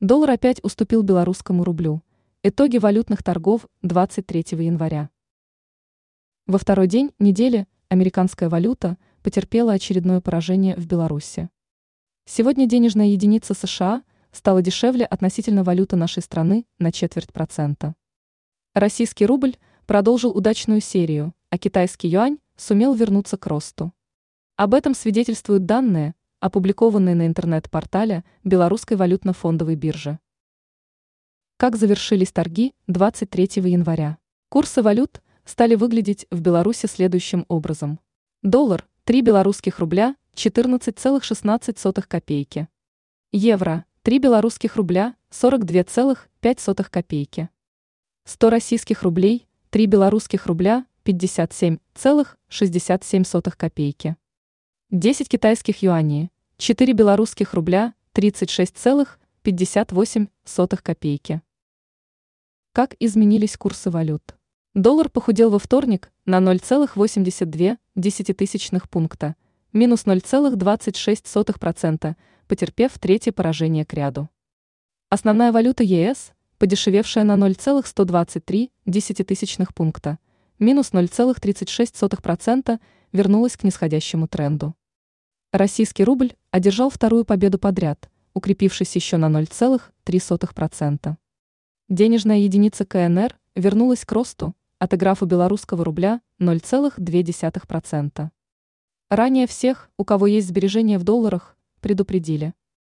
Доллар опять уступил белорусскому рублю. Итоги валютных торгов 23 января. Во второй день недели американская валюта потерпела очередное поражение в Беларуси. Сегодня денежная единица США стала дешевле относительно валюты нашей страны на четверть процента. Российский рубль продолжил удачную серию, а китайский юань сумел вернуться к росту. Об этом свидетельствуют данные, опубликованные на интернет-портале Белорусской валютно-фондовой биржи. Как завершились торги 23 января? Курсы валют стали выглядеть в Беларуси следующим образом. Доллар – 3 белорусских рубля 14,16 копейки. Евро – 3 белорусских рубля 42,5 копейки. 100 российских рублей – 3 белорусских рубля 57,67 копейки. 10 китайских юаней, 4 белорусских рубля, 36,58 копейки. Как изменились курсы валют? Доллар похудел во вторник на 0,82 пункта, минус 0,26%, потерпев третье поражение к ряду. Основная валюта ЕС, подешевевшая на 0,123 пункта, минус 0,36%, вернулась к нисходящему тренду. Российский рубль одержал вторую победу подряд, укрепившись еще на 0,3%. Денежная единица КНР вернулась к росту, отыграв у белорусского рубля 0,2%. Ранее всех, у кого есть сбережения в долларах, предупредили –